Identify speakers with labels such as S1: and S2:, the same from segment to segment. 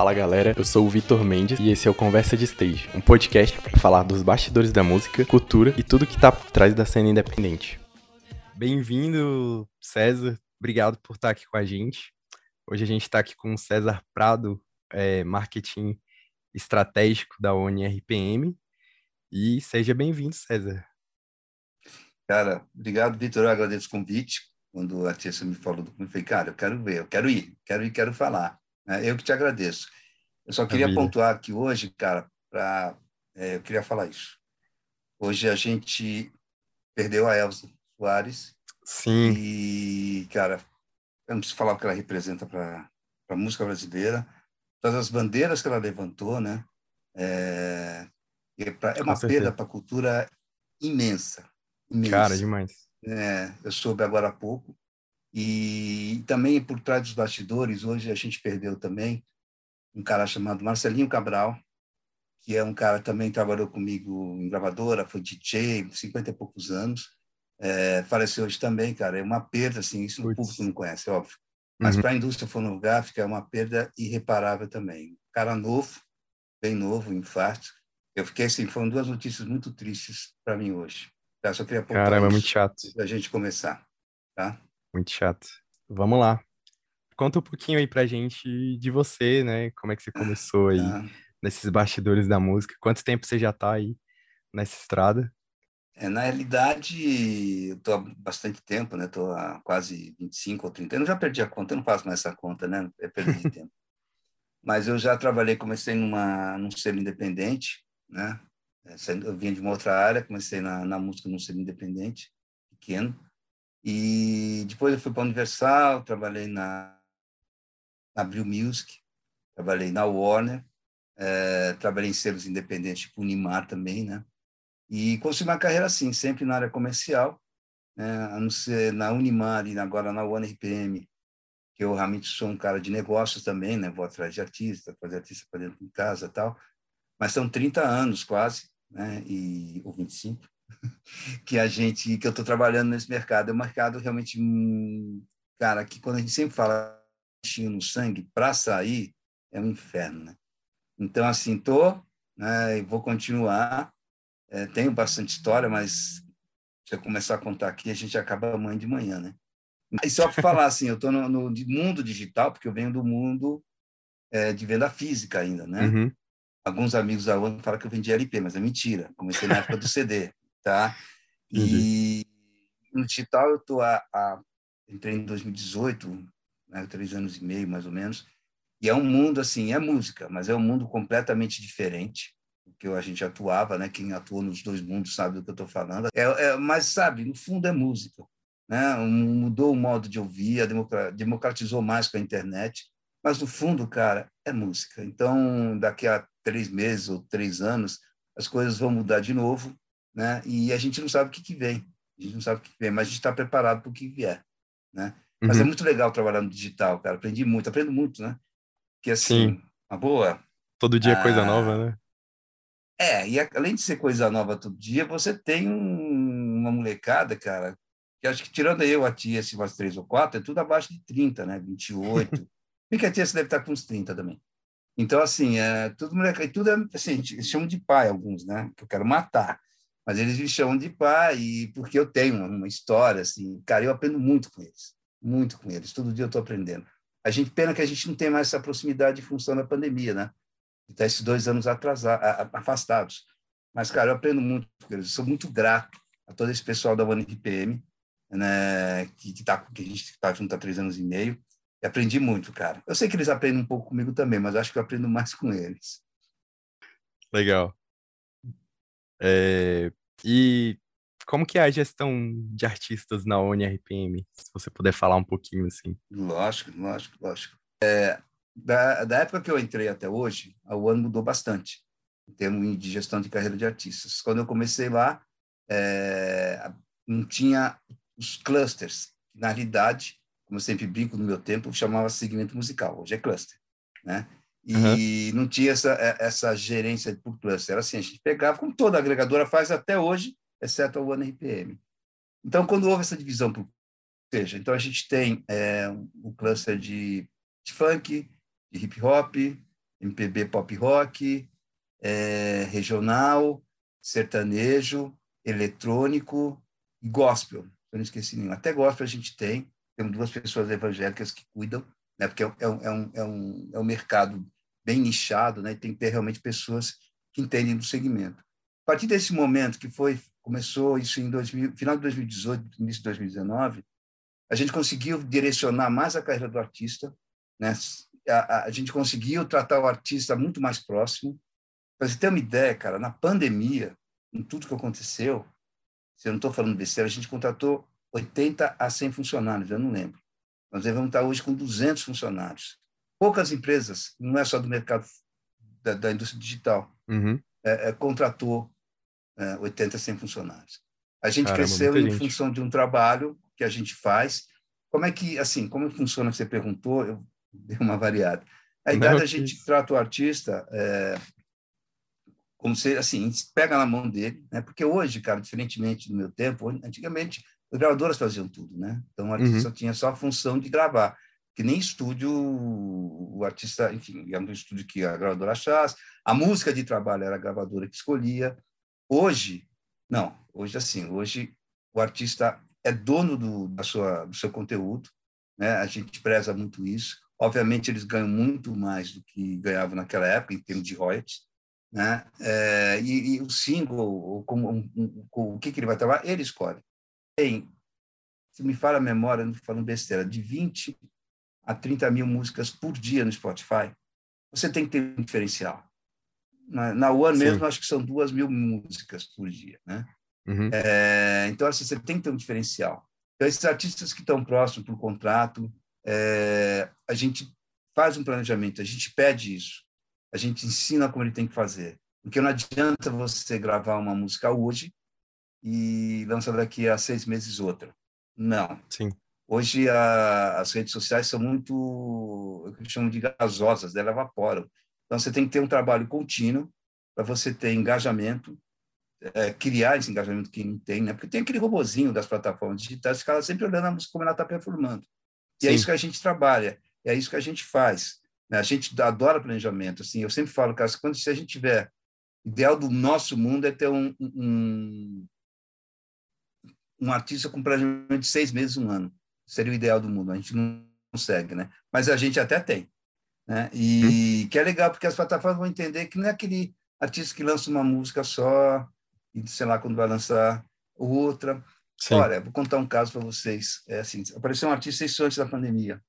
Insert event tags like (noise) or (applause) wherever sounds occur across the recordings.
S1: Fala galera, eu sou o Vitor Mendes e esse é o Conversa de Stage, um podcast para falar dos bastidores da música, cultura e tudo que tá por trás da cena independente. Bem-vindo, César. Obrigado por estar aqui com a gente. Hoje a gente está aqui com o César Prado, é, marketing estratégico da ONRPM. E seja bem-vindo, César.
S2: Cara, obrigado, Vitor. Eu agradeço o convite. Quando a Tia me falou do eu falei, cara, eu quero ver, eu quero ir, quero ir, quero falar. É, eu que te agradeço. Eu só queria pontuar aqui hoje, cara, para é, eu queria falar isso. Hoje a gente perdeu a Elza Soares.
S1: Sim.
S2: E, cara, eu não preciso falar o que ela representa para a música brasileira, todas as bandeiras que ela levantou, né? É, é, pra, é uma perda para a cultura imensa, imensa.
S1: Cara, demais.
S2: É, eu soube agora há pouco. E também por trás dos bastidores, hoje a gente perdeu também um cara chamado Marcelinho Cabral, que é um cara também que trabalhou comigo em gravadora, foi DJ, 50 e poucos anos. É, faleceu hoje também, cara. É uma perda, assim, isso o público não conhece, é óbvio. Mas uhum. para a indústria fonográfica é uma perda irreparável também. Cara novo, bem novo, infarto. Eu fiquei assim, foram duas notícias muito tristes para mim hoje. Tá? Só queria
S1: apontar Caramba, é muito chato.
S2: Para a gente começar, tá?
S1: Muito chato. Vamos lá. Conta um pouquinho aí pra gente de você, né? Como é que você começou aí tá. nesses bastidores da música? Quanto tempo você já tá aí nessa estrada?
S2: É, na realidade, eu tô há bastante tempo, né? Tô há quase 25 ou 30 anos. Já perdi a conta, eu não faço mais essa conta, né? É perdi (laughs) tempo. Mas eu já trabalhei, comecei numa, num selo independente, né? É, eu vinha de uma outra área, comecei na, na música num selo independente, pequeno. E depois eu fui para a Universal, trabalhei na, na Abril Music, trabalhei na Warner, é, trabalhei em selos independentes, tipo Unimar também, né? E consegui uma carreira assim, sempre na área comercial, né? na Unimar e agora na Warner RPM, que eu realmente sou um cara de negócios também, né? Vou atrás de artista, fazer artista para dentro de casa tal. Mas são 30 anos quase, né? E, ou 25, (laughs) que a gente, que eu estou trabalhando nesse mercado. É um mercado realmente, cara, que quando a gente sempre fala no sangue para sair, é um inferno, né? Então, assim, tô, né, e vou continuar. É, tenho bastante história, mas se eu começar a contar aqui, a gente acaba amanhã de manhã, né? Mas só para falar assim, eu estou no, no, mundo digital, porque eu venho do mundo é, de venda física ainda, né? Uhum. Alguns amigos da ONU falam que eu vendi LP, mas é mentira. Comecei na época do CD tá? E uhum. no digital eu tô a, a, entrei em 2018, né, três anos e meio mais ou menos, e é um mundo assim, é música, mas é um mundo completamente diferente do que a gente atuava, né? Quem atuou nos dois mundos sabe do que eu estou falando. É, é, mas sabe, no fundo é música, né? Mudou o modo de ouvir, democratizou mais com a internet, mas no fundo, cara, é música. Então, daqui a três meses ou três anos, as coisas vão mudar de novo né? E a gente não sabe o que, que vem, a gente não sabe o que vem, mas a gente está preparado para o que vier, né? Uhum. Mas é uhum. muito legal trabalhar no digital, cara. Aprendi muito, aprendo muito, né? Que assim, Sim. uma boa.
S1: Todo dia é coisa nova, né?
S2: É, e além de ser coisa nova todo dia, você tem um, uma molecada, cara, que acho que tirando eu, a tia, assim, umas três ou quatro, é tudo abaixo de 30, né? 28. e (laughs) que a tia você deve estar com uns 30 também. Então, assim, é, tudo moleque, tudo é, assim, eles chamam de pai alguns, né? Que eu quero matar mas eles me chamam de pai e porque eu tenho uma história assim, cara, eu aprendo muito com eles, muito com eles. Todo dia eu estou aprendendo. A gente pena que a gente não tem mais essa proximidade em função da pandemia, né? Está esses dois anos atrasados, afastados. Mas cara, eu aprendo muito com eles. Eu sou muito grato a todo esse pessoal da One RPM, né? Que que, tá, que a gente está junto há três anos e meio. E aprendi muito, cara. Eu sei que eles aprendem um pouco comigo também, mas acho que eu aprendo mais com eles.
S1: Legal. É, e como que é a gestão de artistas na ONRPM? Se você puder falar um pouquinho assim.
S2: Lógico, lógico, lógico. É, da, da época que eu entrei até hoje, a ONU mudou bastante em termos de gestão de carreira de artistas. Quando eu comecei lá, é, não tinha os clusters, na realidade, como eu sempre brinco no meu tempo, chamava segmento musical, hoje é cluster, né? E uhum. não tinha essa, é, essa gerência por cluster. Era assim, a gente pegava, como toda agregadora faz até hoje, exceto a One RPM. Então, quando houve essa divisão por seja, então a gente tem é, um cluster de, de funk, de hip hop, MPB pop rock, é, regional, sertanejo, eletrônico e gospel. Eu não esqueci nenhum. Até gospel a gente tem. Temos duas pessoas evangélicas que cuidam, né? porque é, é, um, é, um, é, um, é um mercado bem nichado, né? e tem que ter realmente pessoas que entendem do segmento. A partir desse momento que foi começou isso em 2000, final de 2018, início de 2019, a gente conseguiu direcionar mais a carreira do artista, né? A, a gente conseguiu tratar o artista muito mais próximo. Para você ter uma ideia, cara, na pandemia, em tudo que aconteceu, se eu não estou falando besteira, a gente contratou 80 a 100 funcionários, eu não lembro. Nós devemos estar hoje com 200 funcionários. Poucas empresas, não é só do mercado da, da indústria digital,
S1: uhum.
S2: é, é, contratou é, 80 a 100 funcionários. A gente Caramba, cresceu em gente. função de um trabalho que a gente faz. Como é que, assim, como funciona, você perguntou, eu (laughs) dei uma variada. A ideia da gente trata o artista é, como se, assim, pega na mão dele, né? Porque hoje, cara, diferentemente do meu tempo, antigamente as gravadoras faziam tudo, né? Então o artista uhum. tinha só a função de gravar, que nem estúdio o artista, enfim, digamos, o estúdio que a gravadora achasse, a música de trabalho era a gravadora que escolhia. Hoje, não, hoje assim, hoje o artista é dono do, da sua, do seu conteúdo, né? A gente preza muito isso. Obviamente eles ganham muito mais do que ganhavam naquela época em termos de royalties, né? É, e, e, o single, um, o que, que ele vai trabalhar, ele escolhe. Tem, se me fala a memória, não falando besteira, de 20 a 30 mil músicas por dia no Spotify, você tem que ter um diferencial. Na, na One Sim. mesmo, acho que são duas mil músicas por dia, né?
S1: Uhum.
S2: É, então, assim, você tem que ter um diferencial. Então, esses artistas que estão próximos para o contrato, é, a gente faz um planejamento, a gente pede isso, a gente ensina como ele tem que fazer. Porque não adianta você gravar uma música hoje e lançar daqui a seis meses outra. Não.
S1: Sim.
S2: Hoje a, as redes sociais são muito, eu chamo de gasosas, elas evaporam. Então você tem que ter um trabalho contínuo para você ter engajamento, é, criar esse engajamento que não tem, né? Porque tem aquele robozinho das plataformas digitais que fica sempre olhando a música como ela está performando. E é Sim. é isso que a gente trabalha, é isso que a gente faz. Né? A gente adora planejamento. Assim, eu sempre falo, cara, quando se a gente tiver ideal do nosso mundo é ter um, um, um artista com planejamento de seis meses, um ano. Seria o ideal do mundo. A gente não consegue, né? Mas a gente até tem. Né? E hum. que é legal, porque as plataformas vão entender que não é aquele artista que lança uma música só e sei lá quando vai lançar outra. Sim. Olha, vou contar um caso para vocês. É assim, apareceu um artista isso antes da pandemia.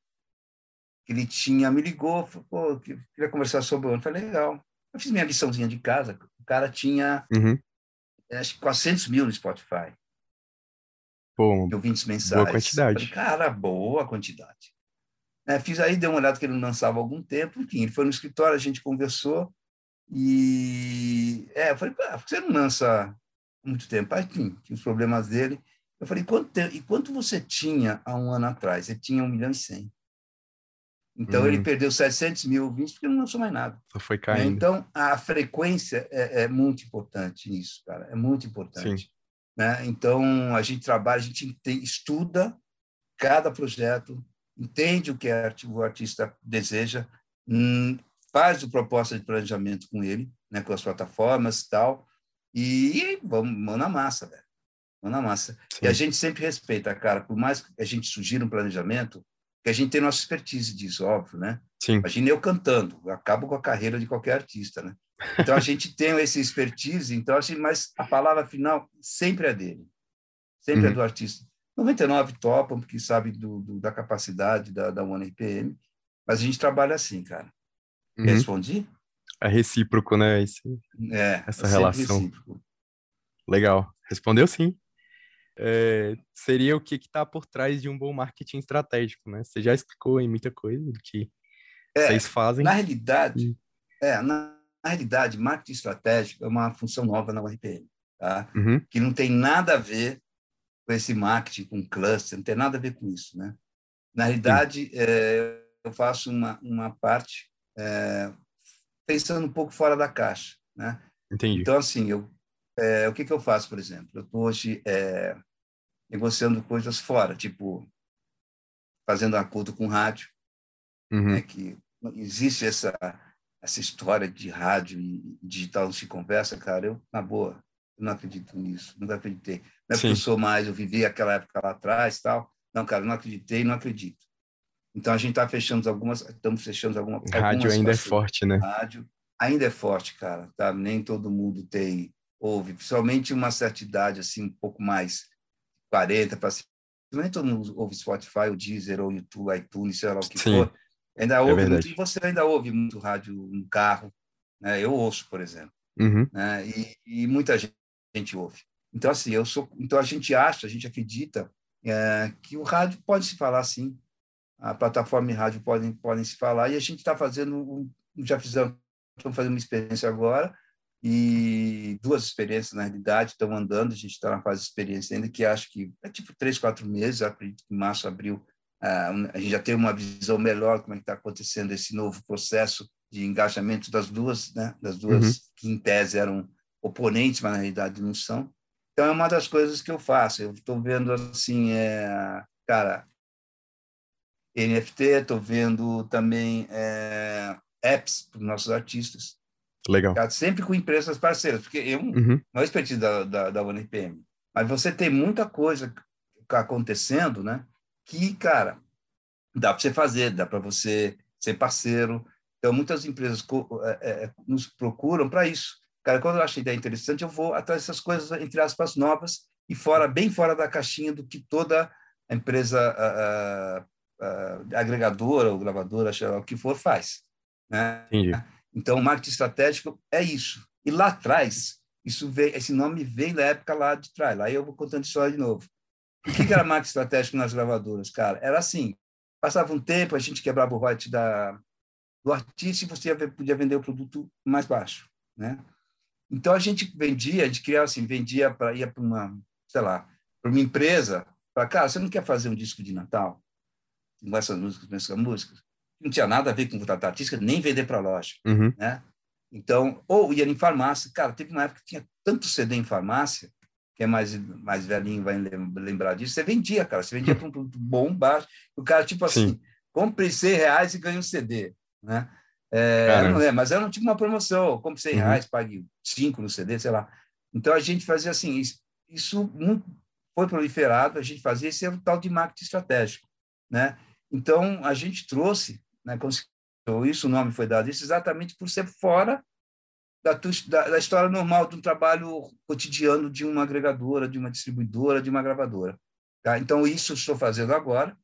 S2: Ele tinha me ligou, falou, pô, queria conversar sobre o ano. Falei, legal. Eu fiz minha liçãozinha de casa. O cara tinha
S1: uhum.
S2: acho que 400 mil no Spotify.
S1: Pô,
S2: ouvintes mensais.
S1: Boa quantidade.
S2: Falei, cara, boa quantidade. É, fiz aí, dei uma olhada que ele não lançava há algum tempo. Enfim, ele foi no escritório, a gente conversou. E é, eu falei, ah, por que você não lança muito tempo. Aí, enfim, tinha os problemas dele. Eu falei, quanto, e quanto você tinha há um ano atrás? Ele tinha um milhão e cem. Então, ele uhum. perdeu 700 mil ouvintes porque não lançou mais nada.
S1: Só foi caindo.
S2: Então, a frequência é, é muito importante nisso, cara. É muito importante. Sim. Né? Então, a gente trabalha, a gente estuda cada projeto, entende o que o artista deseja, hum, faz o proposta de planejamento com ele, né, com as plataformas e tal, e vamos mão na massa, velho. Mão na massa. Sim. E a gente sempre respeita, cara, por mais que a gente sugira um planejamento, que a gente tem nossa expertise disso, óbvio, né?
S1: Sim.
S2: Imagina eu cantando, eu acabo com a carreira de qualquer artista, né? Então a gente tem esse expertise, então assim, mas a palavra final sempre é dele, sempre é uhum. é do artista. 99 topam, porque sabe do, do, da capacidade da, da One RPM, mas a gente trabalha assim, cara. Uhum. Respondi?
S1: É recíproco, né? Esse,
S2: é,
S1: essa é relação. Recíproco. Legal. Respondeu sim. É, seria o que está por trás de um bom marketing estratégico, né? Você já explicou em muita coisa do que é, vocês fazem.
S2: Na realidade, é, na, na, realidade, marketing estratégico é uma função nova na URPM, tá?
S1: Uhum.
S2: Que não tem nada a ver com esse marketing, com cluster, não tem nada a ver com isso, né? Na realidade, é, eu faço uma, uma parte é, pensando um pouco fora da caixa, né?
S1: Entendi.
S2: Então, assim, eu, é, o que, que eu faço, por exemplo? Eu estou hoje é, negociando coisas fora, tipo fazendo acordo com rádio,
S1: uhum.
S2: né, que existe essa essa história de rádio e digital não se conversa, cara, eu, na boa, eu não acredito nisso, nunca acreditei. Não é Sim. porque eu sou mais, eu vivi aquela época lá atrás tal. Não, cara, eu não acreditei, não acredito. Então a gente está fechando algumas, estamos fechando alguma,
S1: rádio ainda é forte, né?
S2: Rádio ainda é forte, cara. Tá? Nem todo mundo tem ouve, principalmente uma certa idade assim, um pouco mais 40 para. Nem todo mundo ouve Spotify, o Deezer, ou YouTube, iTunes, sei lá o que Sim, for. Ainda é ouve muito, e você ainda ouve muito rádio no carro, né? Eu ouço, por exemplo,
S1: uhum.
S2: né? E, e, muita gente, gente ouve. Então assim, eu sou, então a gente acha, a gente acredita é, que o rádio pode se falar assim, a plataforma e rádio podem, podem se falar, e a gente está fazendo, já fizemos, estamos fazendo uma experiência agora, e duas experiências, na realidade, estão andando, a gente está na fase de experiência ainda, que acho que é tipo três, quatro meses, acredito que março, abril, a gente já tem uma visão melhor como é que está acontecendo esse novo processo de engajamento das duas, né, das duas uhum. que em tese eram oponentes, mas na realidade não são. Então é uma das coisas que eu faço. Eu estou vendo assim, é, cara, NFT, estou vendo também é, apps para os nossos artistas.
S1: Legal.
S2: Tá? Sempre com empresas parceiras, porque eu uhum. não é expertise da, da, da UNPM, mas você tem muita coisa acontecendo, né? Que, cara, dá para você fazer, dá para você ser parceiro. Então, muitas empresas é, é, nos procuram para isso. Cara, quando eu acho a ideia interessante, eu vou atrás dessas coisas, entre aspas, novas e fora, bem fora da caixinha do que toda a empresa agregadora ou gravadora, seja lá o que for, faz. Né?
S1: Entendi.
S2: Então, o marketing estratégico é isso. E lá atrás, isso veio, esse nome vem da época lá de trás. Lá eu vou contando história de novo. O que, era marketing estratégico nas gravadoras, cara? Era assim: passava um tempo, a gente quebrava o royalty da, do artista e você podia vender o produto mais baixo, né? Então a gente vendia, a gente criava assim, vendia para ir para uma, sei lá, para uma empresa, para cara, você não quer fazer um disco de Natal com essas músicas, essas músicas? não tinha nada a ver com contratar artística, nem vender para loja,
S1: uhum.
S2: né? Então, ou ia em farmácia. Cara, teve uma época que tinha tanto CD em farmácia, que é mais, mais velhinho vai lembrar disso, você vendia, cara. Você vendia para um produto bom, baixo. O cara, tipo assim, Sim. compre 100 reais e ganhe um CD, né? É, não é, mas era tipo uma promoção. Compre 100 uhum. reais, pague 5 no CD, sei lá. Então, a gente fazia assim, isso, isso foi proliferado, a gente fazia esse é o tal de marketing estratégico, né? Então, a gente trouxe né, isso o nome foi dado isso exatamente por ser fora da, da, da, história normal de um trabalho cotidiano de uma agregadora, de uma distribuidora, de uma gravadora. Tá? Então, isso estou fazendo agora.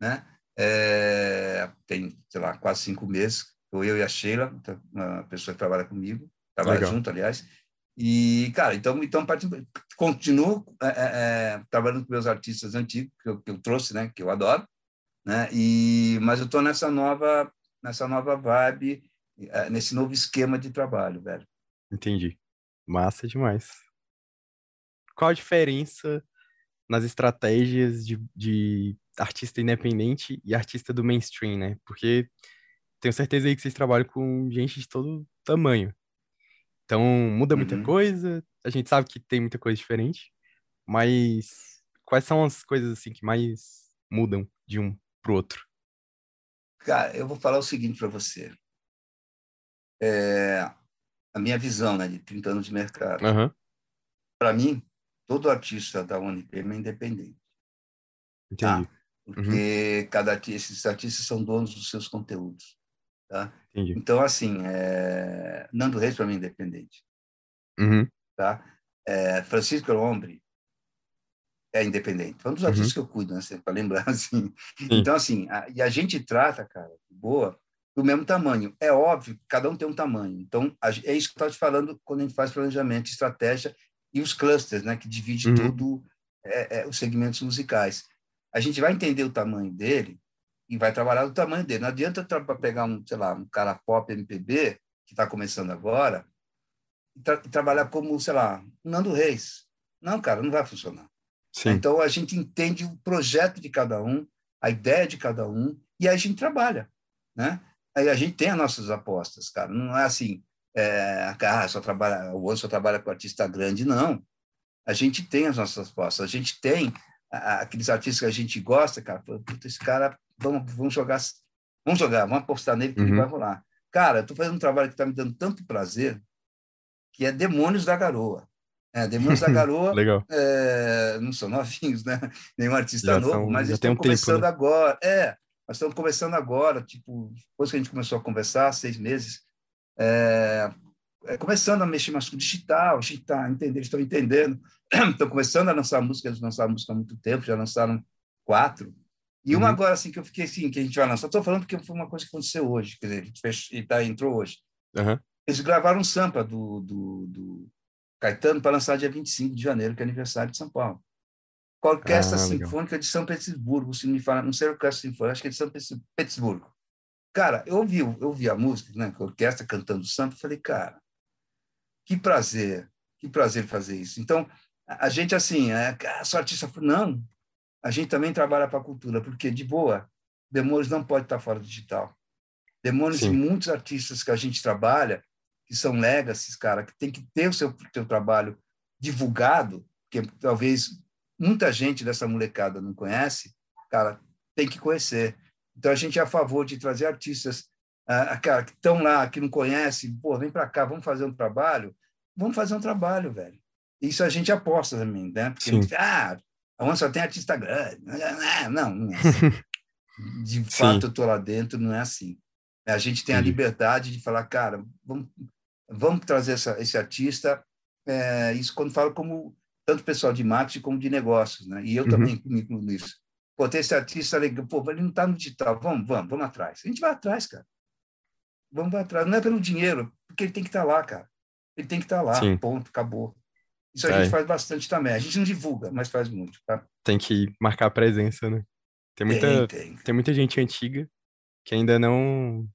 S2: Né? É, tem, sei lá, quase cinco meses. Eu, eu e a Sheila, uma pessoa que trabalha comigo, trabalha Legal. junto, aliás. E, cara, então, então continuo é, é, é, trabalhando com meus artistas antigos, que eu, que eu trouxe, né, que eu adoro, né? E mas eu estou nessa nova nessa nova vibe, nesse novo esquema de trabalho, velho.
S1: Entendi. Massa demais. Qual a diferença nas estratégias de, de artista independente e artista do mainstream, né? Porque tenho certeza aí que vocês trabalham com gente de todo tamanho. Então, muda muita uhum. coisa, a gente sabe que tem muita coisa diferente, mas quais são as coisas assim que mais mudam de um para o outro?
S2: Cara, eu vou falar o seguinte para você. É, a minha visão né, de 30 anos de mercado.
S1: Uhum.
S2: Para mim, todo artista da UNPM é independente.
S1: Entendi. Tá?
S2: Porque uhum. cada esses artistas são donos dos seus conteúdos. Tá?
S1: Entendi.
S2: Então, assim, é... Nando Reis, para mim, é independente.
S1: Uhum.
S2: Tá? É, Francisco Lombre é independente. Foi um dos artistas uhum. que eu cuido, né? Para lembrar, (laughs) assim. Sim. Então, assim, a, e a gente trata, cara, boa, do mesmo tamanho. É óbvio que cada um tem um tamanho. Então, é isso que eu estava te falando quando a gente faz planejamento, estratégia e os clusters, né? Que divide uhum. todo é, é, os segmentos musicais. A gente vai entender o tamanho dele e vai trabalhar do tamanho dele. Não adianta pegar um, sei lá, um cara pop MPB que está começando agora e, tra trabalhar como, sei lá, um Nando Reis. Não, cara, não vai funcionar.
S1: Sim.
S2: Então, a gente entende o projeto de cada um, a ideia de cada um, e aí a gente trabalha, né? Aí a gente tem as nossas apostas, cara. Não é assim, é, ah, só trabalha, o outro só trabalha com artista grande, não. A gente tem as nossas apostas, a gente tem aqueles artistas que a gente gosta, cara. Puta, esse cara, vamos, vamos jogar, vamos jogar, vamos apostar nele que uhum. ele vai rolar. Cara, eu tô fazendo um trabalho que tá me dando tanto prazer, que é Demônios da Garoa. É, Demônios da (laughs) Garoa
S1: Legal.
S2: É, não são novinhos, né? Nenhum artista
S1: Já
S2: novo,
S1: são-
S2: mas estão
S1: um tempo,
S2: começando
S1: né?
S2: agora. É, nós estamos começando agora, tipo, depois que a gente começou a conversar, seis meses, é, é, começando a mexer mais com digital, gente está entendendo, eles estão entendendo, (clears throat) estão começando a lançar música, eles lançaram música há muito tempo, já lançaram quatro, e uma
S1: Uhum.
S2: agora, assim, que eu fiquei assim, que a gente vai lançar, estou falando porque foi uma coisa que aconteceu hoje, quer dizer, a gente fez, tá, entrou hoje.
S1: Aham.
S2: Eles gravaram um sampa do, do, do Caetano para lançar dia 25 de janeiro, que é aniversário de São Paulo. Com a Orquestra
S1: Ah, legal.
S2: Sinfônica de São Petersburgo, se me fala, não sei a Orquestra Sinfônica, acho que é de São Petersburgo. Cara, eu ouvi, eu ouvi a música, né, com a orquestra cantando samba, e falei, cara, que prazer, que prazer fazer isso. Então, a, a gente, assim, é, ah, sou artista, não, a gente também trabalha para a cultura, porque, de boa, Demônios não pode estar fora do digital. Demônios
S1: Sim.
S2: e muitos artistas que a gente trabalha, que são legacies, cara, que tem que ter o seu, seu trabalho divulgado, que talvez muita gente dessa molecada não conhece, cara, tem que conhecer. Então, a gente é a favor de trazer artistas ah, cara, que estão lá, que não conhecem, pô, vem para cá, vamos fazer um trabalho, vamos fazer um trabalho, velho. Isso a gente aposta também, né? Porque,
S1: Sim.
S2: ah, onde só tem artista grande. Não, não, é assim. (laughs) De
S1: Sim.
S2: fato, eu estou lá dentro, não é assim. A gente tem a liberdade de falar, cara, vamos, vamos trazer essa, esse artista, é, isso quando falo como tanto pessoal de marketing como de negócios, né? E eu
S1: Uhum.
S2: também me incluo nisso. Pô, tem esse artista legal, pô, ele não está no digital, vamos, vamos, vamos atrás. A gente vai atrás, cara. Vamos atrás. Não é pelo dinheiro, porque ele tem que estar lá, cara. Ele tem que estar lá,
S1: Sim.
S2: ponto, acabou. Isso a
S1: É.
S2: gente faz bastante também. A gente não divulga, mas faz muito, tá?
S1: Tem que marcar a presença, né? Tem muita,
S2: Tem, tem.
S1: tem muita gente antiga que ainda não.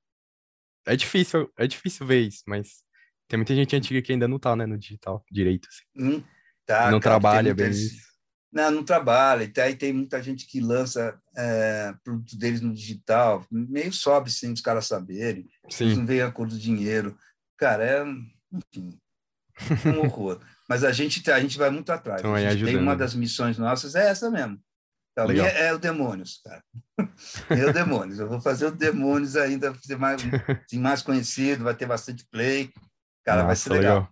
S1: É difícil, é difícil ver isso, mas tem muita gente antiga que ainda não tá, né, no digital direito, assim.
S2: Não, tá,
S1: não
S2: cara,
S1: trabalha bem isso.
S2: Não, não trabalha. E aí tem muita gente que lança é, produtos deles no digital, meio sobe sem os caras saberem. Eles
S1: Sim,
S2: não veem a cor do dinheiro. Cara, é, enfim, um (laughs) horror. Mas a gente, tá- a gente vai muito atrás.
S1: Estão
S2: a gente tem uma das missões nossas, é essa mesmo. Então,
S1: Legal.
S2: é, é o Demônios, cara. É o Demônios. Eu vou fazer o Demônios ainda, ser mais, (laughs) mais conhecido, vai ter bastante play. Cara, vai ser
S1: Nossa,
S2: legal.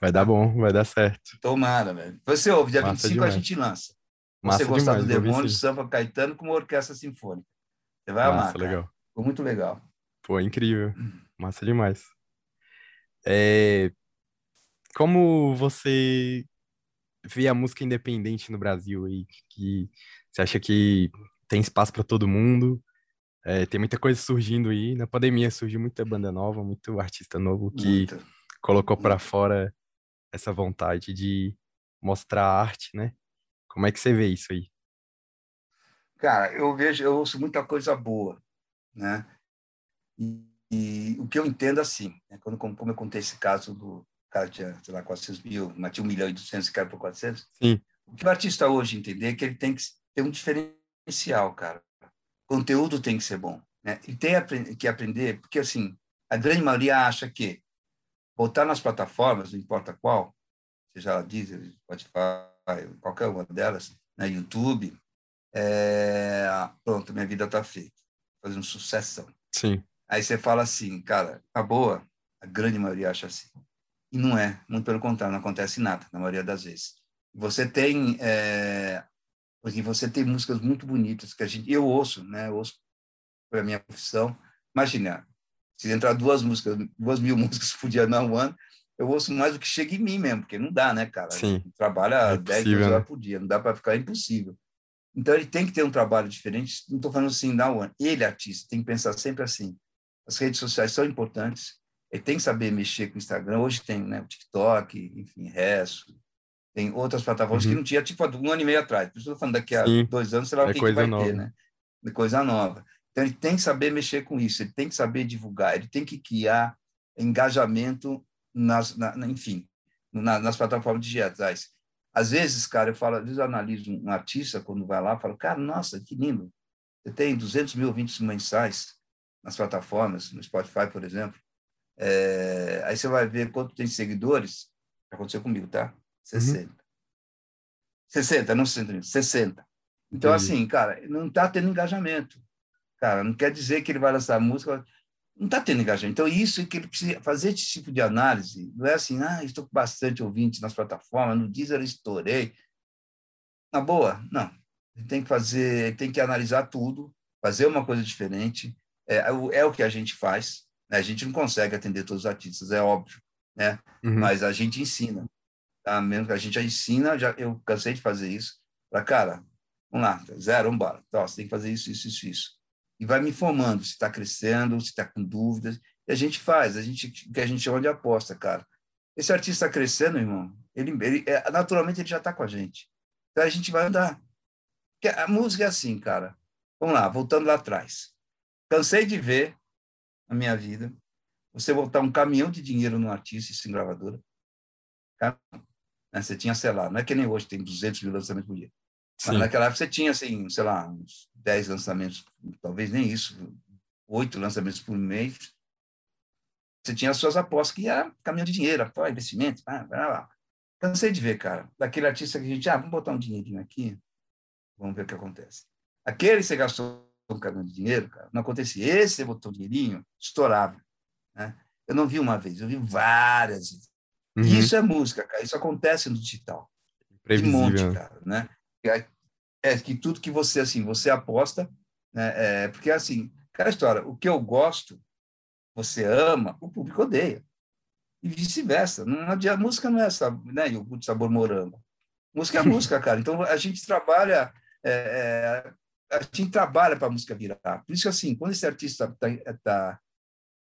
S1: Vai dar bom, vai dar certo.
S2: Tomara, velho. Você ouve, dia
S1: Massa
S2: 25
S1: demais.
S2: a gente lança.
S1: Massa
S2: Você gostar
S1: demais,
S2: do
S1: sim.
S2: Samba Caetano com uma orquestra sinfônica. Você vai amar,
S1: Massa,
S2: cara.
S1: legal.
S2: Ficou muito legal.
S1: Pô, incrível. (clears throat) Massa demais. É, Como você vê a música independente no Brasil aí? Que você acha que tem espaço para todo mundo? É, tem muita coisa surgindo aí. Na pandemia surgiu muita banda nova, muito artista novo que colocou para fora essa vontade de mostrar a arte, né? Como é que você vê isso aí?
S2: Cara, eu vejo, eu ouço muita coisa boa, né? E, e o que eu entendo assim, né? quando como, como eu contei esse caso do cara tinha, sei lá, 400 mil, mas tinha 1 milhão e 200 e caiu por 400,
S1: Sim,
S2: o que o artista hoje entender é que ele tem que ter um diferencial, cara. O conteúdo tem que ser bom, né? E tem que aprender, porque assim, a grande maioria acha que botar nas plataformas, não importa qual, seja ela Deezer, Spotify, qualquer uma delas, na YouTube, é, pronto, minha vida está feita. Fazer um sucessão.
S1: sim,
S2: Aí você fala assim, cara, a boa, a grande maioria acha assim. E não é, muito pelo contrário, não acontece nada, na maioria das vezes. Você tem, é, porque você tem músicas muito bonitas que a gente, eu ouço, né? Eu ouço para minha profissão. Imagina, se entrar duas músicas, duas mil (laughs) músicas por dia na One, eu ouço mais do que chega em mim mesmo, porque não dá, né, cara?
S1: Sim.
S2: Trabalha
S1: É
S2: 10,
S1: impossível,
S2: 12
S1: né?
S2: horas por dia, não dá para ficar é impossível. Então ele tem que ter um trabalho diferente. Não estou falando assim da One. Ele, artista, tem que pensar sempre assim. As redes sociais são importantes. Ele tem que saber mexer com o Instagram. Hoje tem né, o TikTok, enfim, Resto. Tem outras plataformas
S1: Uhum.
S2: que não tinha, tipo, um ano e meio atrás. Por isso eu estou falando daqui a
S1: Sim.
S2: dois anos, sei lá
S1: É
S2: o que, que vai
S1: nova.
S2: ter, né? De coisa nova. Então ele tem que saber mexer com isso. Ele tem que saber divulgar. Ele tem que criar engajamento nas, na, na- enfim, na- nas plataformas digitais. Às vezes, cara, eu falo, às vezes eu analiso um artista quando vai lá, falo, cara, nossa, que lindo. Você tem 200 mil ouvintes mensais nas plataformas, no Spotify, por exemplo. É, aí você vai ver quanto tem seguidores. Aconteceu comigo, tá? 60. 60, não 60 mil, 60. Então,
S1: Entendi.
S2: assim, cara, não está tendo engajamento. Cara, não quer dizer que ele vai lançar música. não está tendo engajamento. Então, isso é que ele precisa fazer esse tipo de análise. Não é assim, ah, estou com bastante ouvintes nas plataformas, no Deezer eu estourei. Na boa, não. Ele tem que fazer, tem que analisar tudo, fazer uma coisa diferente. É, é o que a gente faz. Né? A gente não consegue atender todos os artistas, é óbvio, né? Uhum. Mas a gente ensina. Tá? Mesmo que a gente já ensina, já, eu cansei de fazer isso. Para cara, vamos lá, zero, vamos embora. Então, você tem que fazer isso, isso, isso, isso e vai me informando se está crescendo, se está com dúvidas. E a gente faz, a gente que a gente chama de aposta, cara. Esse artista está crescendo, irmão, ele, ele é, naturalmente ele já está com a gente. Então a gente vai andar. Porque a música é assim, cara. Vamos lá, voltando lá atrás. Cansei de ver na minha vida você botar um caminhão de dinheiro no artista, isso em gravadora. Né? Você tinha, sei lá, não é que nem hoje tem 200 mil lançamentos por dia. Sim. Mas naquela época você tinha, assim, sei lá, uns 10 lançamentos, talvez nem isso, oito lançamentos por mês. Você tinha as suas apostas, que era caminhão de dinheiro, apoio, investimento, vai, vai lá. Cansei de ver, cara, daquele artista que a gente, ah, vamos botar um dinheirinho aqui, vamos ver o que acontece. Aquele você gastou um caminhão de dinheiro, cara, não acontecia. Esse você botou um dinheirinho, estourava. Né? Eu não vi uma vez, eu vi várias vezes. Uhum. Isso é música, cara, isso acontece no digital. De monte, cara, né? É que tudo que você assim você aposta, né, é, porque assim, aquela história, o que eu gosto, você ama, o público odeia e vice-versa. Não a música não é essa, né, iogurte sabor morango. Música é música, (laughs) cara. Então a gente trabalha é, é, a gente trabalha para a música virar. Por isso assim, quando esse artista está tá,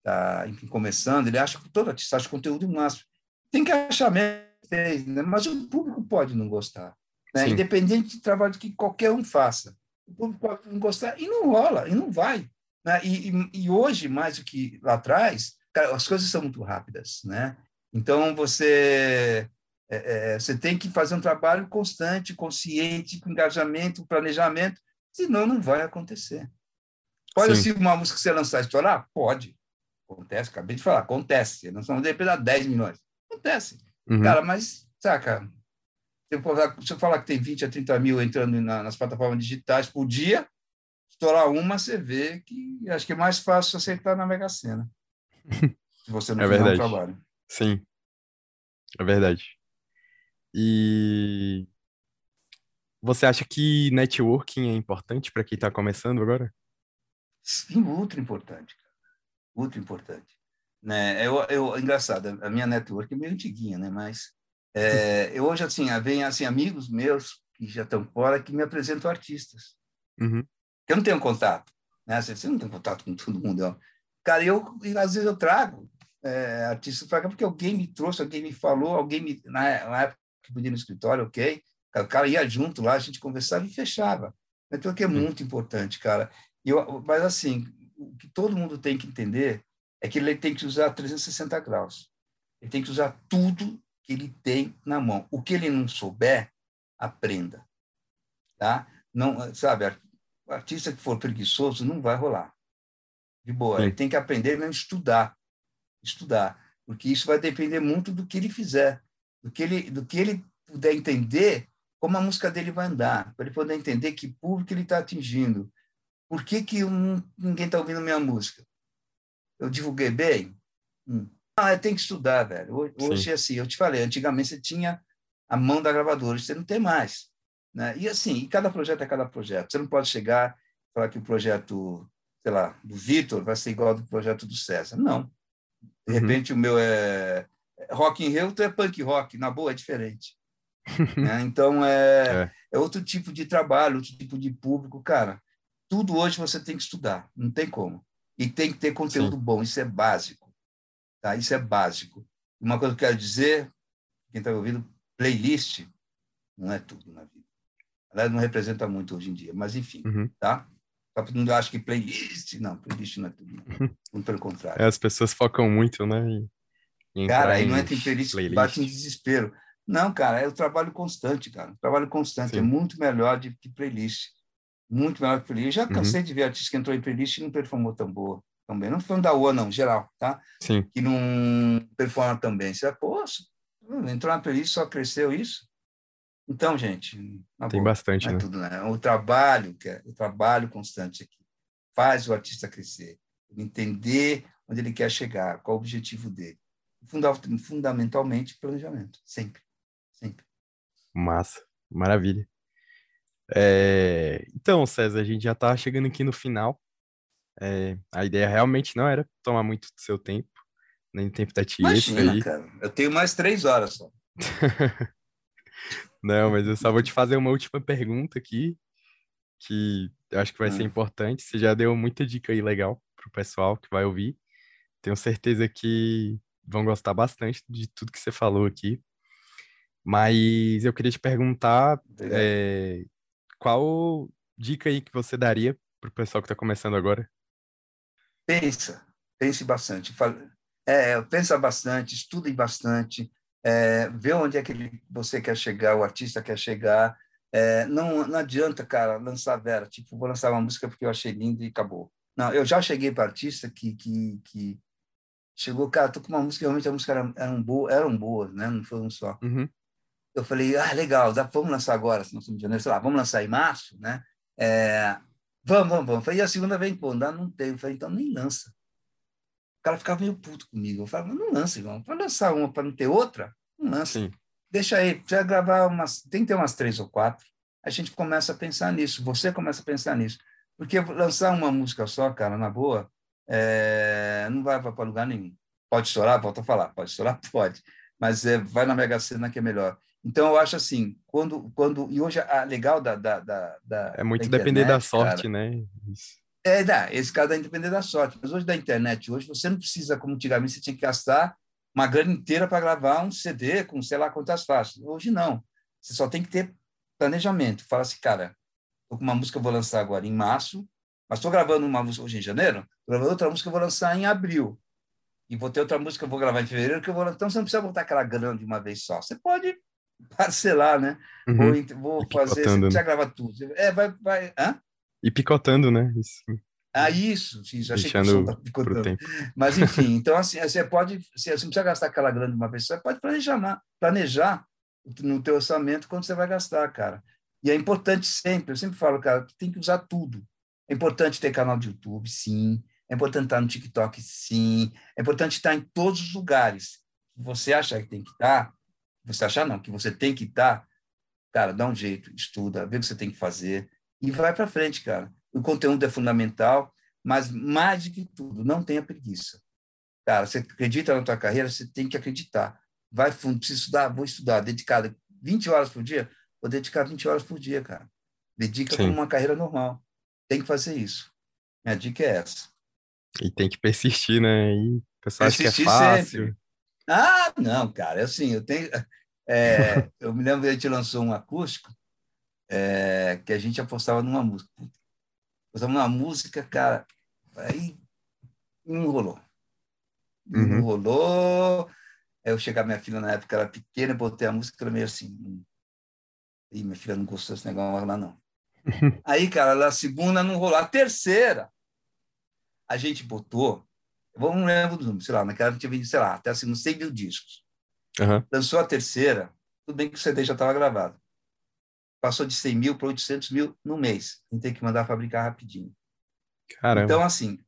S2: tá, enfim, começando, ele acha que todo artista acha conteúdo máximo. Tem que achar mesmo, né? mas o público pode não gostar né? independente do trabalho que qualquer um faça. O público pode não gostar e não rola, e não vai. Né? E, e, e, hoje, mais do que lá atrás, cara, as coisas são muito rápidas. Né? Então, você, é, é, você tem que fazer um trabalho constante, consciente, com engajamento, planejamento, senão não vai acontecer. Pode ser uma música que você lançar e estourar? Pode. Acontece, acabei de falar, acontece. Nós vamos depender de 10 milhões. Acontece. Uhum. Cara, mas, saca, se eu falar que tem 20 a 30 mil entrando na, nas plataformas digitais por dia, estourar uma, você vê que acho que é mais fácil aceitar na Mega Sena. (laughs) Se você não
S1: é
S2: fizer
S1: verdade.
S2: um trabalho.
S1: Sim. É verdade. E você acha que networking é importante para quem está começando agora?
S2: Sim, ultra importante, cara. Ultra importante. Né? Eu, eu, engraçado, a minha network é meio antiguinha, né? Mas é, eu hoje, assim, vem assim, amigos meus que já estão fora que me apresentam artistas.
S1: Uhum.
S2: Eu não tenho contato. Né? Você não tem contato com todo mundo. Cara, eu, às vezes eu trago é, artistas para cá porque alguém me trouxe, alguém me falou, alguém me. Na, na época que podia no escritório, ok. O cara ia junto lá, a gente conversava e fechava. Então, que é muito importante, cara. Eu, mas, assim, o que todo mundo tem que entender é que ele tem que usar 360 graus. Ele tem que usar tudo que ele tem na mão. O que ele não souber, aprenda. Tá? Não, sabe, o artista que for preguiçoso não vai rolar. De boa, Sim. ele tem que aprender mesmo estudar. Estudar, porque isso vai depender muito do que ele fizer, do que ele, do que ele puder entender como a música dele vai andar, para ele poder entender que público ele está atingindo. Por que, que ninguém está ouvindo minha música? Eu divulguei bem? Hum. Ah, tem que estudar, velho. Hoje, é assim, eu te falei, antigamente você tinha a mão da gravadora, você não tem mais. Né? E assim, e cada projeto é cada projeto. Você não pode chegar e falar que o projeto, sei lá, do Vitor vai ser igual ao do projeto do César. Não. De uhum. repente o meu é, é rock in Rio, tu é punk rock. Na boa, é diferente. (laughs) né? Então, é, é. é outro tipo de trabalho, outro tipo de público. Cara, tudo hoje você tem que estudar. Não tem como. E tem que ter conteúdo Sim. bom. Isso é básico. Tá? Isso é básico. Uma coisa que eu quero dizer, quem está ouvindo, playlist não é tudo na vida. Ela não representa muito hoje em dia, mas enfim, uhum. tá? Só que não acho que playlist, não, playlist não é tudo. Muito pelo contrário.
S1: É, as pessoas focam muito, né? Em,
S2: em cara, aí não entra em playlist, playlist, bate em desespero. Não, cara, é o trabalho constante, cara. O trabalho constante é Sim. é muito melhor do que playlist. Muito melhor que playlist. Eu já cansei uhum. de ver artista que entrou em playlist e não performou tão boa também. Não foi da UA, não, geral, tá?
S1: Sim.
S2: Que não performa também. Você, pô, entrou na playlist, só cresceu isso. Então, gente,
S1: tem boa, bastante,
S2: é
S1: né?
S2: Tudo, né? O trabalho, que é, o trabalho constante aqui, faz o artista crescer. entender onde ele quer chegar, qual o objetivo dele. Fundamentalmente, planejamento, sempre, sempre.
S1: Massa, maravilha. É... Então, César, a gente já está chegando aqui no final. É... A ideia realmente não era tomar muito do seu tempo, nem tempo da Tieta aí.
S2: cara, eu tenho mais três horas só. (laughs)
S1: não, mas eu só vou te fazer uma última pergunta aqui, que eu acho que vai hum. ser importante. Você já deu muita dica aí legal pro pessoal que vai ouvir. Tenho certeza que vão gostar bastante de tudo que você falou aqui. Mas eu queria te perguntar é, qual dica aí que você daria para o pessoal que está começando agora?
S2: Pensa, pense bastante. É, pensa bastante, estude bastante, é, vê onde é que você quer chegar, o artista quer chegar. É, não, não adianta, cara, lançar Vera, tipo, vou lançar uma música porque eu achei linda e acabou. Não, eu já cheguei para artista que, que, que chegou, cara, tô com uma música, realmente a música era, eram, boa, eram boas, né? Não foi um só.
S1: Uhum.
S2: Eu falei, ah, legal, dá, vamos lançar agora, se estamos de janeiro, sei lá, vamos lançar em março, né? É, vamos, vamos, vamos. Falei, e a segunda vem, pô, dá, não tem. Eu falei, então nem lança. O cara ficava meio puto comigo. Eu falava, não lança, irmão. Para lançar uma para não ter outra, não lança. Sim. Deixa aí, precisa gravar umas, tem que ter umas três ou quatro. A gente começa a pensar nisso, você começa a pensar nisso. Porque lançar uma música só, cara, na boa, é, não vai para lugar nenhum. Pode estourar? Volta a falar. Pode estourar? (laughs) Pode. Mas é, vai na Mega Sena que é melhor. Então, eu acho assim, quando... quando e hoje, a legal da... da, da
S1: é muito da internet, depender da sorte, cara, né?
S2: Isso. É, dá, esse caso da depender da sorte. Mas hoje da internet, hoje você não precisa, como antigamente, você tinha que gastar uma grana inteira para gravar um CD com sei lá quantas faixas. Hoje não. Você só tem que ter planejamento. Fala assim, cara, tô com uma música que eu vou lançar agora em março, mas estou gravando uma música hoje em janeiro, gravando outra música que eu vou lançar em abril. E vou ter outra música que eu vou gravar em fevereiro, que eu vou Então você não precisa botar aquela grana de uma vez só. Você pode parcelar, né?
S1: Uhum.
S2: Vou, vou fazer, você precisa gravar tudo. É, vai, vai. Hã?
S1: E picotando, né?
S2: Isso. Ah, isso, isso. Achei Deixando que picotando. Mas, enfim, (laughs) então, assim, você pode, você não precisa gastar aquela grana de uma vez, você pode planejar, planejar no teu orçamento quando você vai gastar, cara. E é importante sempre, eu sempre falo, cara, tem que usar tudo. É importante ter canal de YouTube, sim. É importante estar no TikTok, sim. É importante estar em todos os lugares. Você acha que tem que estar, você achar não, que você tem que estar, cara, dá um jeito, estuda, vê o que você tem que fazer e vai para frente, cara. O conteúdo é fundamental, mas mais do que tudo, não tenha preguiça. Cara, você acredita na tua carreira, você tem que acreditar. Vai fundo, precisa estudar, vou estudar, dedicado 20 horas por dia, vou dedicar 20 horas por dia, cara. Dedica Sim. como uma carreira normal. Tem que fazer isso. Minha dica é essa.
S1: E tem que persistir, né? E o pessoal acha que é fácil. Sempre.
S2: Ah, não, cara, é assim, eu tenho. É, eu me lembro que a gente lançou um acústico é, que a gente apostava numa música. Apostava numa música, cara, aí não rolou. Não uhum. rolou. Aí eu chegar, minha filha na época era pequena, botei a música, ela meio assim. E minha filha não gostou desse negócio lá, não. (laughs) Aí, cara, a segunda não rolou. A terceira, a gente botou, eu não lembro do número, sei lá, naquela tinha vendido, sei lá, até assim, não sei mil discos.
S1: Uhum.
S2: Lançou a terceira, tudo bem que o CD já estava gravado. Passou de 100 mil para 800 mil no mês. A gente tem que mandar fabricar rapidinho.
S1: Caramba.
S2: Então, assim,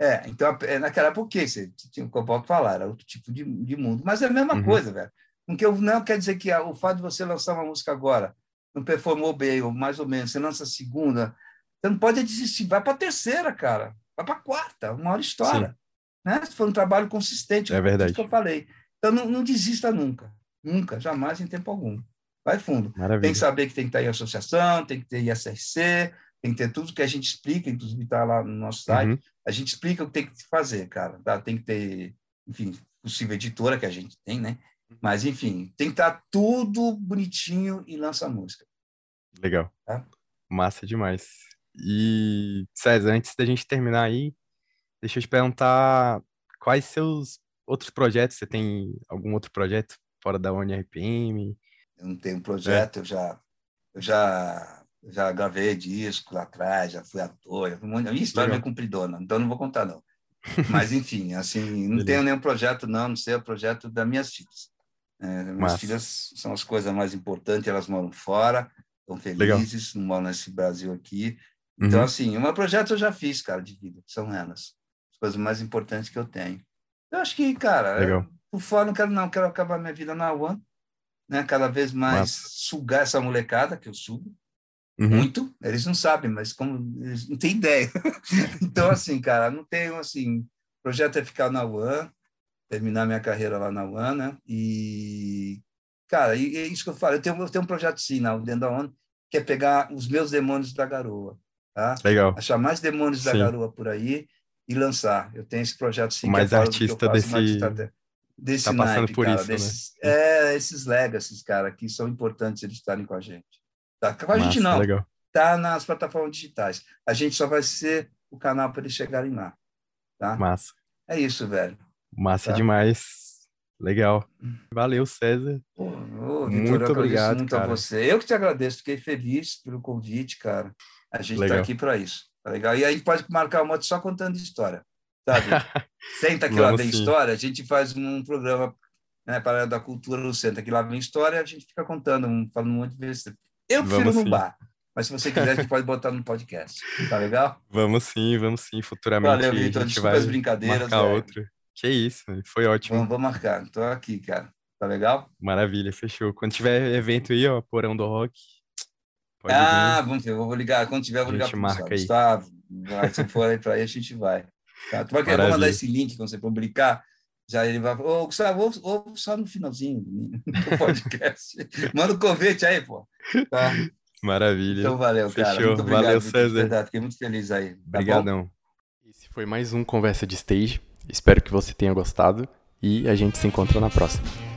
S2: é, então, é, naquela época, o que você tinha o que eu posso falar, era outro tipo de, de mundo. Mas é a mesma uhum. coisa, velho. Porque não quer dizer que o fato de você lançar uma música agora não performou bem, ou mais ou menos, você lança a segunda, você não pode desistir, vai para a terceira, cara, vai para a quarta, uma hora história. Né? For um trabalho consistente,
S1: é verdade.
S2: que eu falei. Então, não, não desista nunca, nunca, jamais, em tempo algum. Vai fundo.
S1: Maravilha.
S2: Tem que saber que tem que estar em associação, tem que ter ISRC, tem que ter tudo que a gente explica, inclusive está lá no nosso site. Uhum. A gente explica o que tem que fazer, cara. Tá? Tem que ter, enfim, possível editora que a gente tem, né? Mas, enfim, tem que estar tudo bonitinho e lança a música.
S1: Legal. Tá? Massa demais. E, César, antes da gente terminar aí, deixa eu te perguntar quais seus outros projetos? Você tem algum outro projeto fora da UniRPM?
S2: Eu não tenho projeto, é. eu já eu já já gravei disco lá atrás, já fui ator, a minha história é meio cumpridona, então não vou contar não. (laughs) Mas enfim, assim, não tenho nenhum projeto não, não sei o projeto das minhas filhas. É, minhas Massa. filhas são as coisas mais importantes, elas moram fora, estão felizes, Legal. não moram nesse Brasil aqui. Então, uhum. assim, um projeto eu já fiz, cara, de vida, são elas. Coisas mais importantes que eu tenho. Eu acho que, cara,
S1: Legal.
S2: Eu, por fora não quero não, quero acabar minha vida na One, né? Cada vez mais sugar essa molecada que eu subo. Uhum. Muito, eles não sabem, mas como eles não têm ideia. (laughs) então, assim, cara, não tenho assim. O projeto é ficar na One, terminar minha carreira lá na One, né? E, cara, e, é isso que eu falo. Eu tenho, eu tenho um projeto sim, na, dentro da ONU, que é pegar os meus demônios da garoa. Tá?
S1: Legal.
S2: Achar mais demônios sim. da garoa por aí e lançar. Eu tenho esse projeto sim.
S1: Mais
S2: é
S1: artista desse.
S2: Artista desse tá passando naipe, por cara, isso, desses, né? É, esses legacies, cara, que são importantes eles estarem com a gente. Tá? Com a Massa, gente não. Legal. Tá nas plataformas digitais. A gente só vai ser o canal para eles chegarem lá. Tá?
S1: Massa.
S2: É isso, velho.
S1: Massa tá? demais. Legal. Valeu, César.
S2: Pô, ô, Victor, muito obrigado, muito cara. a você. Eu que te agradeço, fiquei feliz pelo convite, cara. A gente está aqui para isso. Tá legal? E aí pode marcar uma só contando história. Sabe? (laughs) Senta que lá vem sim. história, a gente faz um programa né, para da cultura no Senta que lá vem história, a gente fica contando, falando um monte de vezes. Eu prefiro vamos no sim. bar. Mas se você quiser, a gente pode botar no podcast. Tá legal? (laughs)
S1: Vamos sim, vamos sim. Futuramente
S2: Valeu, Vitor. Desculpa as brincadeiras.
S1: Marcar outro. Que isso, foi ótimo.
S2: Vamos, vamos marcar. Estou aqui, cara. Tá legal?
S1: Maravilha, fechou. Quando tiver evento aí, ó, Porão do Rock.
S2: Ah, vir. vamos ver, eu vou ligar. Quando tiver, eu vou ligar para
S1: o
S2: Gustavo. Vai, se for aí para aí, a gente vai. Tá? Tu vai querer mandar esse link quando você publicar. Já ele vai. Ô, Gustavo, ou, só no finalzinho do podcast. (laughs) Manda o um convite aí, pô. Tá?
S1: Maravilha.
S2: Então valeu,
S1: Fechou.
S2: cara. Muito
S1: obrigado, valeu, César.
S2: Verdade, fiquei muito feliz aí. Tá
S1: Obrigadão. Esse foi mais um Conversa de Stage. Espero que você tenha gostado e a gente se encontra na próxima.